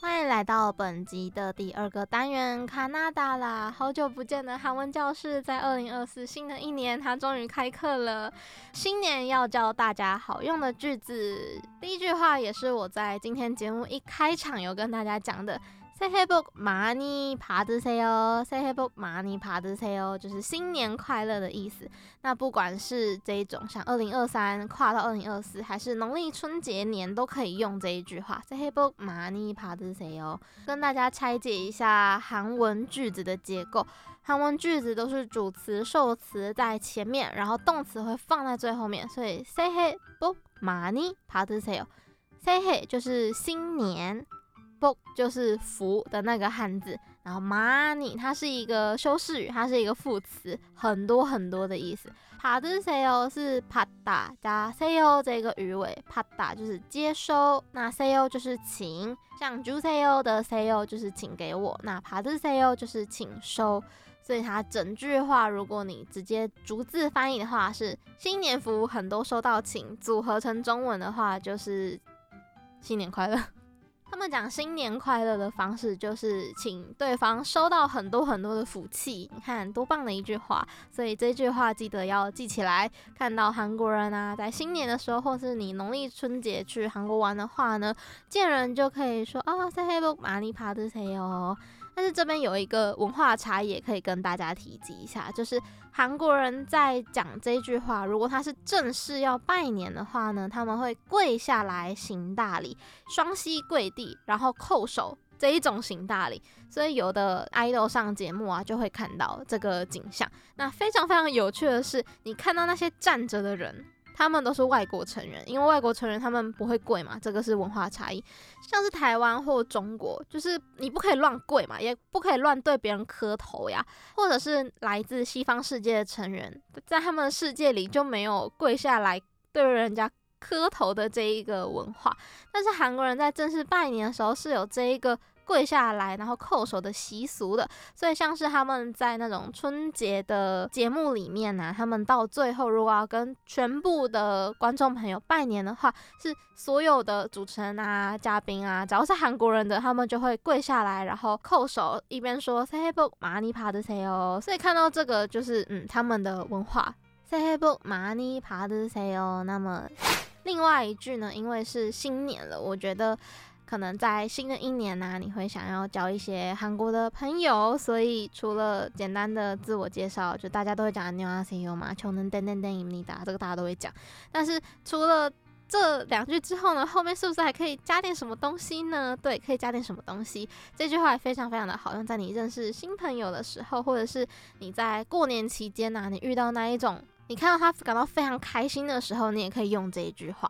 欢迎来到本集的第二个单元，卡纳达拉。好久不见的韩文教室，在二零二四新的一年，它终于开课了。新年要教大家好用的句子，第一句话也是我在今天节目一开场有跟大家讲的。새해복많이받으세요。새해복많이받으세요，就是新年快乐的意思。那不管是这一种像二零二三跨到二零二四，还是农历春节年，都可以用这一句话。새해복많이받으세요。跟大家拆解一下韩文句子的结构。韩文句子都是主词、受词在前面，然后动词会放在最后面。所以새해복많이받으세요。새해就是新年。 book 就是福的那个汉字，然后 money 它是一个修饰语，它是一个副词，很多很多的意思。帕德赛欧是帕达加赛欧这个鱼尾，帕达就是接收，那赛欧就是请，像朱赛欧的赛欧就是请给我，那帕德赛欧就是请收。所以它整句话如果你直接逐字翻译的话是新年福很多收到请，组合成中文的话就是新年快乐。他们讲新年快乐的方式，就是请对方收到很多很多的福气。你看多棒的一句话！所以这句话记得要记起来。看到韩国人啊，在新年的时候或是你农历春节去韩国玩的话呢，见人就可以说：「啊，say hello，哪的？say 哦。」但是这边有一个文化差异，也可以跟大家提及一下，就是韩国人在讲这句话，如果他是正式要拜年的话呢，他们会跪下来行大礼，双膝跪地，然后叩首这一种行大礼。所以有的 idol 上节目啊，就会看到这个景象。那非常非常有趣的是，你看到那些站着的人。他们都是外国成员，因为外国成员他们不会跪嘛，这个是文化差异。像是台湾或中国，就是你不可以乱跪嘛，也不可以乱对别人磕头呀。或者是来自西方世界的成员，在他们的世界里就没有跪下来对人家磕头的这一个文化。但是韩国人在正式拜年的时候是有这一个。跪下来然后叩首的习俗的。所以像是他们在那种春节的节目里面啊他们到最后如果要跟全部的观众朋友拜年的话是所有的主持人啊嘉宾啊只要是韩国人的他们就会跪下来然后叩首一边说 say hey book 麻尼爬的谁哦所以看到这个就是嗯他们的文化。Say hey book 尼爬的谁哦那么另外一句呢因为是新年了我觉得可能在新的一年呢，你会想要交一些韩国的朋友，所以除了简单的自我介绍，就大家都会讲的你好，see you 嘛，求能等等等你，这个大家都会讲。但是除了这两句之后呢，后面是不是还可以加点什么东西呢？对，可以加点什么东西。这句话也非常非常的好用，在你认识新朋友的时候，或者是你在过年期间呐，你遇到那一种你看到他感到非常开心的时候，你也可以用这一句话。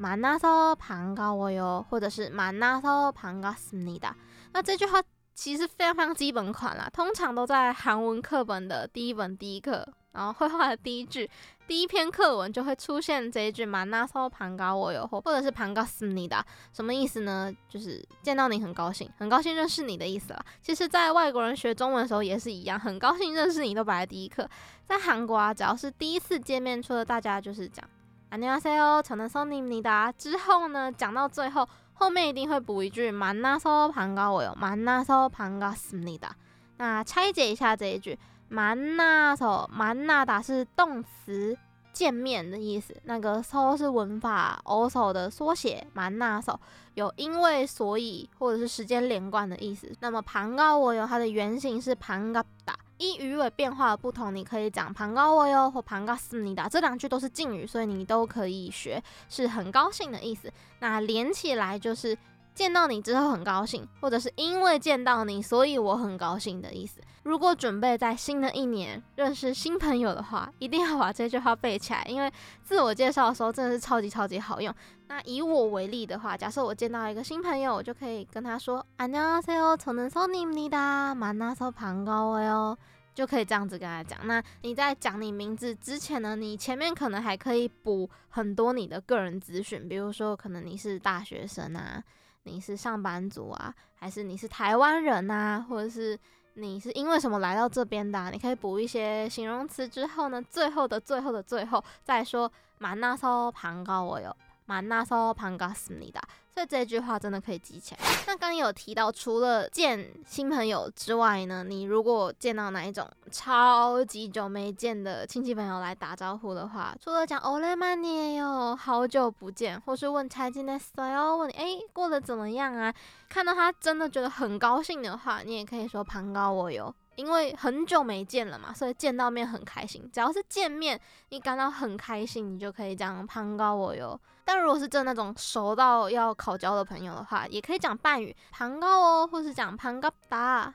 만나서반가워요，或者是만나서반갑습니다。那这句话其实非常非常基本款啦，通常都在韩文课本的第一本第一课，然后绘画的第一句，第一篇课文就会出现这一句만나서반가워요，或者是반갑습니다。什么意思呢？就是见到你很高兴，很高兴认识你的意思啦。其实，在外国人学中文的时候也是一样，很高兴认识你都摆在第一课。在韩国啊，只要是第一次见面，除了大家就是讲。 안녕하세요，저는선입니다。之后呢，讲到最后，后面一定会补一句만나서반가워요，만나서반갑습니다。那拆解一下这一句，만나서만나다是动词见面的意思，那个서是文法어서的缩写，만나서 有因为所以或者是时间连贯的意思。那么旁高我有它的原型是旁嘎达。依语尾变化的不同，你可以讲旁高我有或旁嘎斯尼达，这两句都是敬语，所以你都可以学，是很高兴的意思。那连起来就是见到你之后很高兴，或者是因为见到你，所以我很高兴的意思。如果准备在新的一年认识新朋友的话，一定要把这句话背起来，因为自我介绍的时候真的是超级超级好用。那以我为例的话，假设我见到一个新朋友，我就可以跟他说안녕하세요，저는선입니다，만나서반가워요。就可以这样子跟他讲。那你在讲你名字之前呢，你前面可能还可以补很多你的个人资讯，比如说可能你是大学生啊， 你是上班族啊，还是你是台湾人啊，或者是 你是因为什么来到这边的啊？你可以补一些形容词之后呢，最后的最后的最后再说만나서반가워요。만나서반갑습니다。 所以这句话真的可以记起来。那刚刚有提到，除了见新朋友之外呢，你如果见到哪一种超级久没见的亲戚朋友来打招呼的话，除了讲 “Ole m a n 哟，好久不见，或是问猜经的 s t y 问哎、过得怎么样啊，看到他真的觉得很高兴的话，你也可以说“旁高我有”。因为很久没见了嘛，所以见到面很开心。只要是见面，你感到很开心，你就可以讲“潘高我哟”。但如果是真那种熟到要烤焦的朋友的话，也可以讲半语“潘高哦”或是讲“潘嘎达”。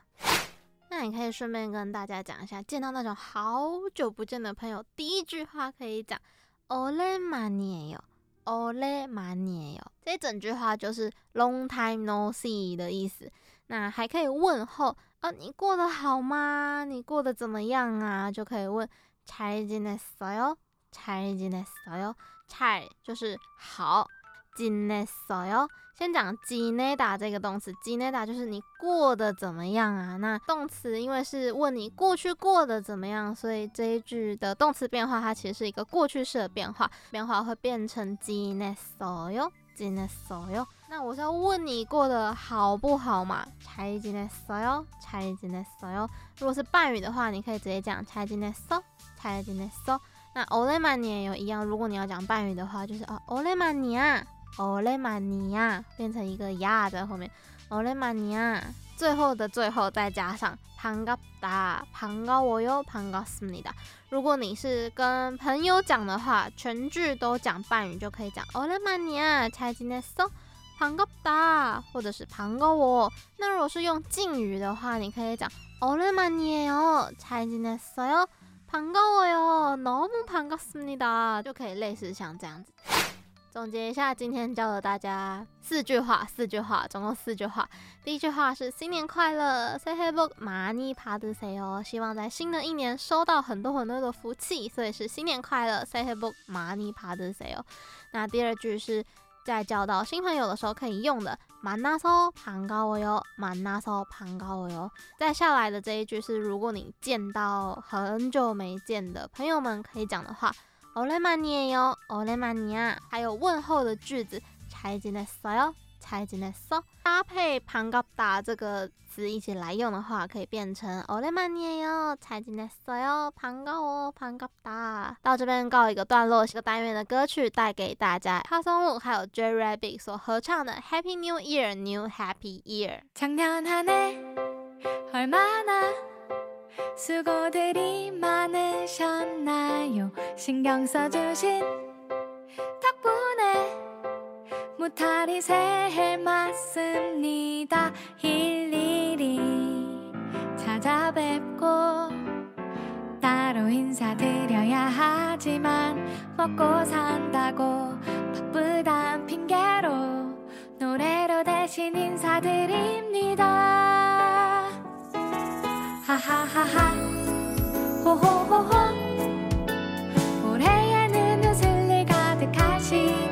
那你可以顺便跟大家讲一下，见到那种好久不见的朋友，第一句话可以讲“奥勒马涅哟，奥勒马涅哟”，这整句话就是 “long time no see” 的意思。那还可以问候。啊，你过得好吗？你过得怎么样啊？就可以问잘지냈어 요？ 잘지냈어 요？ 잘就是好，지냈어 요？ 先讲지내다这个动词，지내다就是你过得怎么样啊？那动词因为是问你过去过得怎么样，所以这一句的动词变化它其实是一个过去式的变化，变化会变成지냈어 요？ 지냈어 요？ 那我是要问你过得好不好嘛？잘지냈어 요？ 잘지냈어 요？ 如果是半语的话，你可以直接讲잘지냈 어？ 잘지냈어？ 那오랜만이也有一样，如果你要讲半语的话，就是啊오랜만이 야， 오랜만이 야， 变成一个呀在后面，오랜만이 야。 最后的最后再加上반갑다반가워요반갑습니다。 如果你是跟朋友讲的话，全句都讲半语就可以讲오랜만이 야， 잘지냈어？반갑다，或者是반가워。那如果是用敬语的话，你可以讲오랜만이에요잘지냈어요반가워요너무반갑습니다，就可以类似像这样子。 总结一下，今天教了大家四句话，四句话，总共四句话。第一句话是新年快乐새해복많이받으세요，希望在新的一年收到很多很多的福气，所以是新年快乐새해복많이받으세요。那第二句是。在交到新朋友的时候可以用的，만나서반가워요，만나서반가워요。再下来的这一句是，如果你见到很久没见的朋友们可以讲的话， 오랜만이에요，오랜만이야。还有问候的句子，잘지냈어 요， 잘지냈어。搭配반갑다这个。一起来用的话，可以变成오랜만이에요잘지냈어요반가워반갑다。到这边告一个段落，这个单元的歌曲带给大家，帕松鲁还有 J Rabbit 所合唱的 Happy New Year New Happy Year。 작년한해얼마나수고들이 많으셨나요 신경 써주신 덕분에 무탈이 새해 맞습니다. 일일이 찾아뵙고 따로 인사드려야 하지만 먹고 산다고 바쁘단 핑계로 노래로 대신 인사드립니다 하하하하. 호호호호. 올해에는 웃을 일 가득하시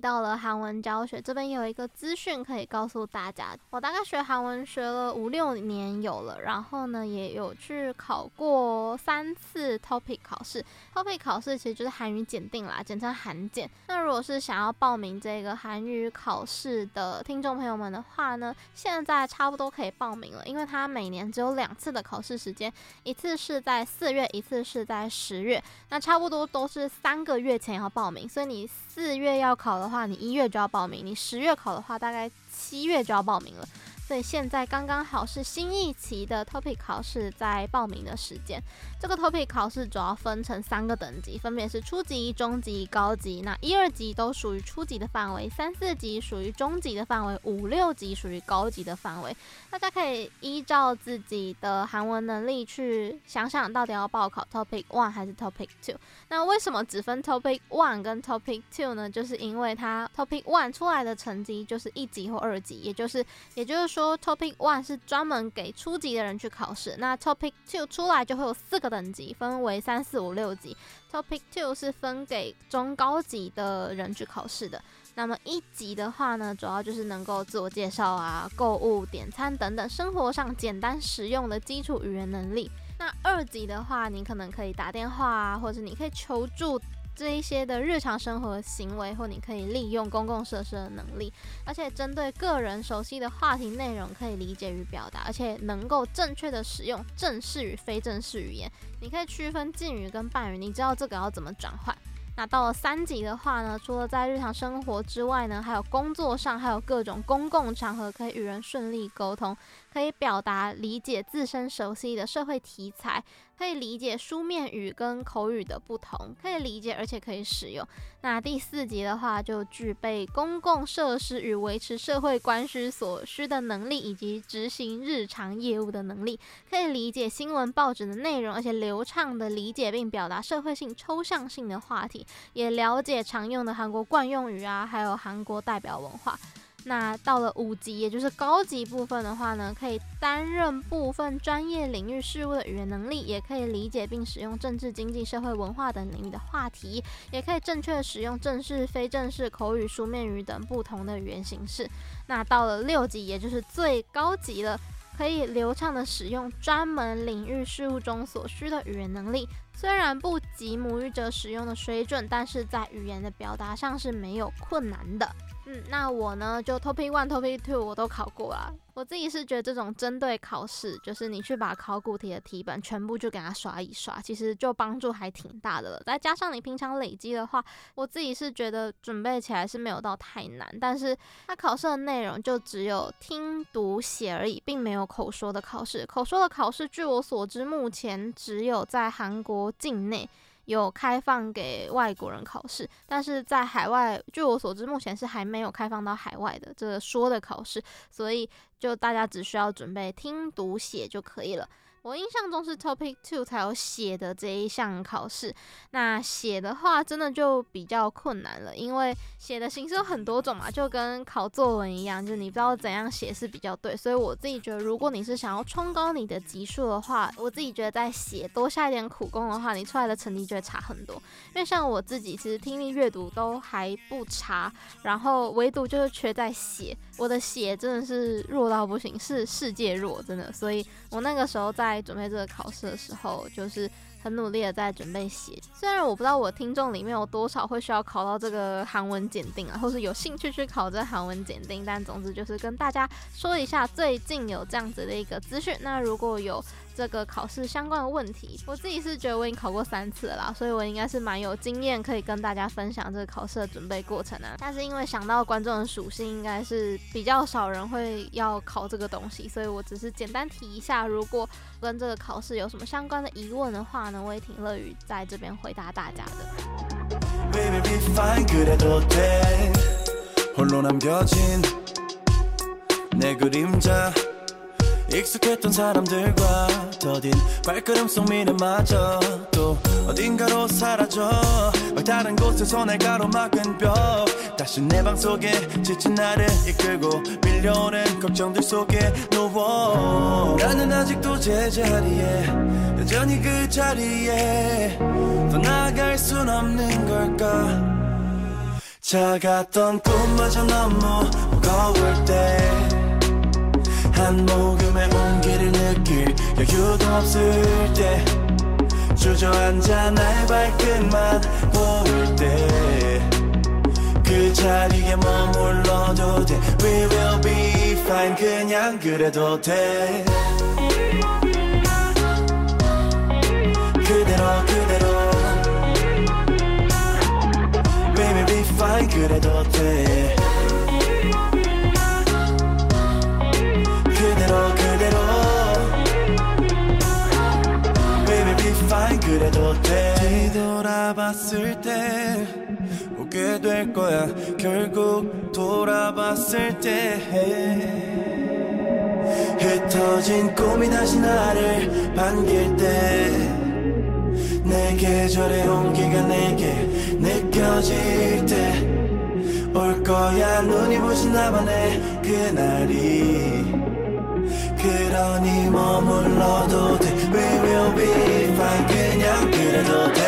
到了韩文教学，这边有一个资讯可以告诉大家。我大概学韩文学了五六年有了，然后呢也有去考过三次 TOPIK 考试。TOPIK 考试其实就是韩语检定啦，简称韩检。那如果是想要报名这个韩语考试的听众朋友们的话呢，现在差不多可以报名了，因为它每年只有两次的考试时间，一次是在四月，一次是在十月。那差不多都是三个月前要报名，所以你四月。要考的话，你一月就要报名；你十月考的话，大概七月就要报名了。所以现在刚刚好是新一期的 TOPIK 考试在报名的时间。这个 TOPIK 考试主要分成三个等级，分别是初级、中级、高级。那一二级都属于初级的范围，三四级属于中级的范围，五六级属于高级的范围。大家可以依照自己的韩文能力去想想到底要报考 TOPIK One 还是 TOPIK Two。那为什么只分 TOPIK One 跟 TOPIK Two 呢？就是因为它 TOPIK One 出来的成绩就是一级或二级，也就是也就是说。说 Topic One 是专门给初级的人去考试，那 Topic Two 出来就会有四个等级，分为三四五六级。Topic Two 是分给中高级的人去考试的。那么一级的话呢，主要就是能够自我介绍啊、购物、点餐等等生活上简单实用的基础语言能力。那二级的话，你可能可以打电话啊，或者你可以求助。这一些的日常生活行为，或你可以利用公共设施的能力，而且针对个人熟悉的话题内容，可以理解与表达，而且能够正确的使用正式与非正式语言，你可以区分敬语跟半语，你知道这个要怎么转换。那到了三级的话呢，除了在日常生活之外呢，还有工作上，还有各种公共场合可以与人顺利沟通，可以表达理解自身熟悉的社会题材。可以理解书面语跟口语的不同，可以理解而且可以使用。那第四级的话，就具备公共设施与维持社会关系所需的能力，以及执行日常业务的能力。可以理解新闻报纸的内容，而且流畅的理解并表达社会性、抽象性的话题，也了解常用的韩国惯用语啊，还有韩国代表文化。那到了五级，也就是高级部分的话呢，可以担任部分专业领域事务的语言能力，也可以理解并使用政治、经济、社会、文化等领域的话题，也可以正确使用正式、非正式、口语、书面语等不同的语言形式。那到了六级，也就是最高级了，可以流畅的使用专门领域事务中所需的语言能力。虽然不及母语者使用的水准，但是在语言的表达上是没有困难的。嗯，那我呢，就 Topic One、Topic Two 我都考过了。我自己是觉得这种针对考试，就是你去把考古题的题本全部就给它刷一刷，其实就帮助还挺大的了。再加上你平常累积的话，我自己是觉得准备起来是没有到太难。但是它考试的内容就只有听读写而已，并没有口说的考试。口说的考试，据我所知，目前只有在韩国境内。有开放给外国人考试，但是在海外，据我所知，目前是还没有开放到海外的这说的考试，所以就大家只需要准备听读写就可以了。我印象中是 Topic Two 才有写的这一项考试，那写的话真的就比较困难了，因为写的形式有很多种嘛，就跟考作文一样，就是你不知道怎样写是比较对。所以我自己觉得，如果你是想要冲高你的级数的话，我自己觉得在写多下一点苦功的话，你出来的成绩就会差很多。因为像我自己其实听力、阅读都还不差，然后唯独就是缺在写，我的写真的是弱到不行，是世界弱，真的。所以我那个时候在。在准备这个考试的时候，就是很努力的在准备写。虽然我不知道我听众里面有多少会需要考到这个韩文检定啊，或是有兴趣去考这韩文检定，但总之就是跟大家说一下最近有这样子的一个资讯。那如果有这个考试相关的问题，我自己是觉得我已经考过三次了啦，所以我应该是蛮有经验，可以跟大家分享这个考试的准备过程啊。但是因为想到观众的属性，应该是比较少人会要考这个东西，所以我只是简单提一下。如果跟这个考试有什么相关的疑问的话呢，我也挺乐于在这边回答大家的。 익숙했던 사람들과 더딘 발걸음 속 미래마저 또 어딘가로 사라져. 다른 곳에서 날 가로막은 벽. 다시 내 방 속에 지친 나를 이끌고 밀려오는 걱정들 속에 누워. 나는 아직도 제자리에 여전히 그 자리에. 더 나아갈 순 없는 걸까? 작았던 꿈마저 너무 무거울 때 한 모금의 온기를 느낄 여유도 없을 때 주저앉아 날 발끝만 보일 때 그 자리에 머물러도 돼. We will be fine. 그냥 그래도 돼. 그대로 그대로. Baby be fine. 그래도 돌아봤을 때 웃게 될 거야. 결국 돌아봤을 때 흩어진 꿈이 다시 나를 반길 때 내 계절의 온기가 내게 느껴질 때 올 거야. 눈이 부신 나만의 그날이. 그러니 머물러도 돼. We will be fine. 그냥 그래도 돼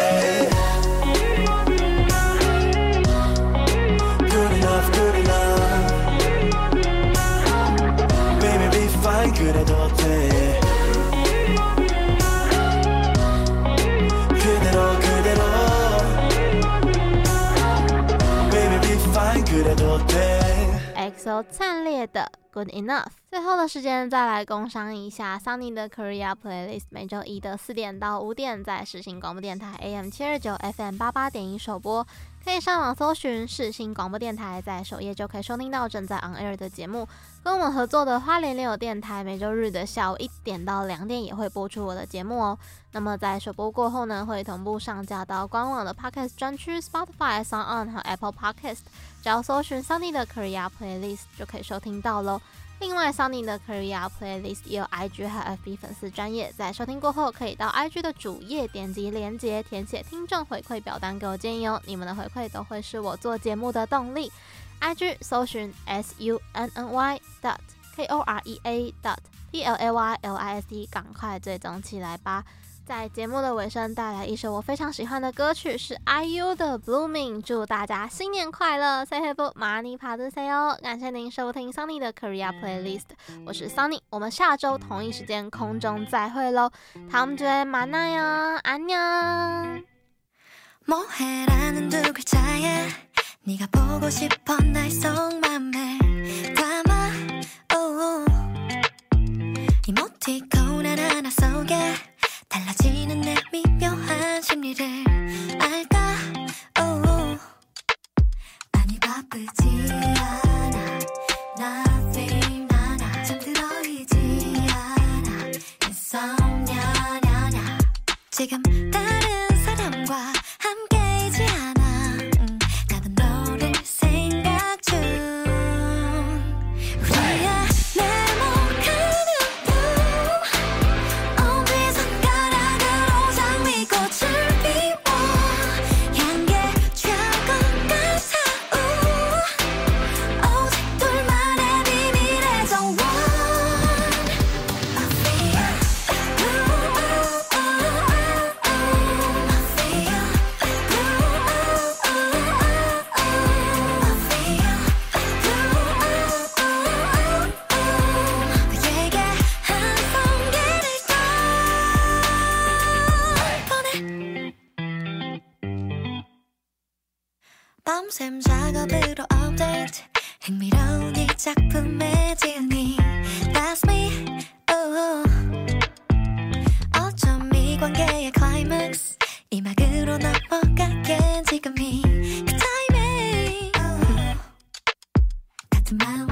돼 ，EXO 灿烈的 Good Enough。最后的时间再来工商一下 Sunny 的 Korea Playlist，每周一的四点到五点在世新广播电台 AM 七二九 FM 八八点一首播，可以上网搜寻世新广播电台，在首页就可以收听到正在 on air 的节目。跟我们合作的花莲联友电台，每周日的下午一点到两点也会播出我的节目哦。那么在首播过后呢，会同步上架到官网的 Podcast 专区 Spotify、s o n On 和 Apple Podcast，只要搜寻 Sunny 的 Korea Playlist 就可以收听到喽。另外，Sunny 的 Korea Playlist 也有 IG 和 FB 粉丝专业，在收听过后可以到 IG 的主页点击连接，填写听众回馈表单给我建议哦。你们的回馈都会是我做节目的动力。IG 搜寻 S U N N Y dot K O R E A dot P L A Y L I S T，赶快追踪起来吧！在节目的尾声，带来一首我非常喜欢的歌曲，是 IU 的《Blooming》。祝大家新年快乐！Say hello，马尼帕子 say 哦！感谢您收听 Sunny 的 Korea Playlist，我是 Sunny，我们下周同一时间空中再会喽！다음 주에 만나요， 안녕。 네가 보고 싶어 날 속맘을 담아 oh. 이모티콘 하나하나 속에 달라지는 내 미묘한 심리를 알까? oh. 많이 바쁘지 않아. Nothing 나나 잠들어 있지 않아. insomnia 지금 다 smile.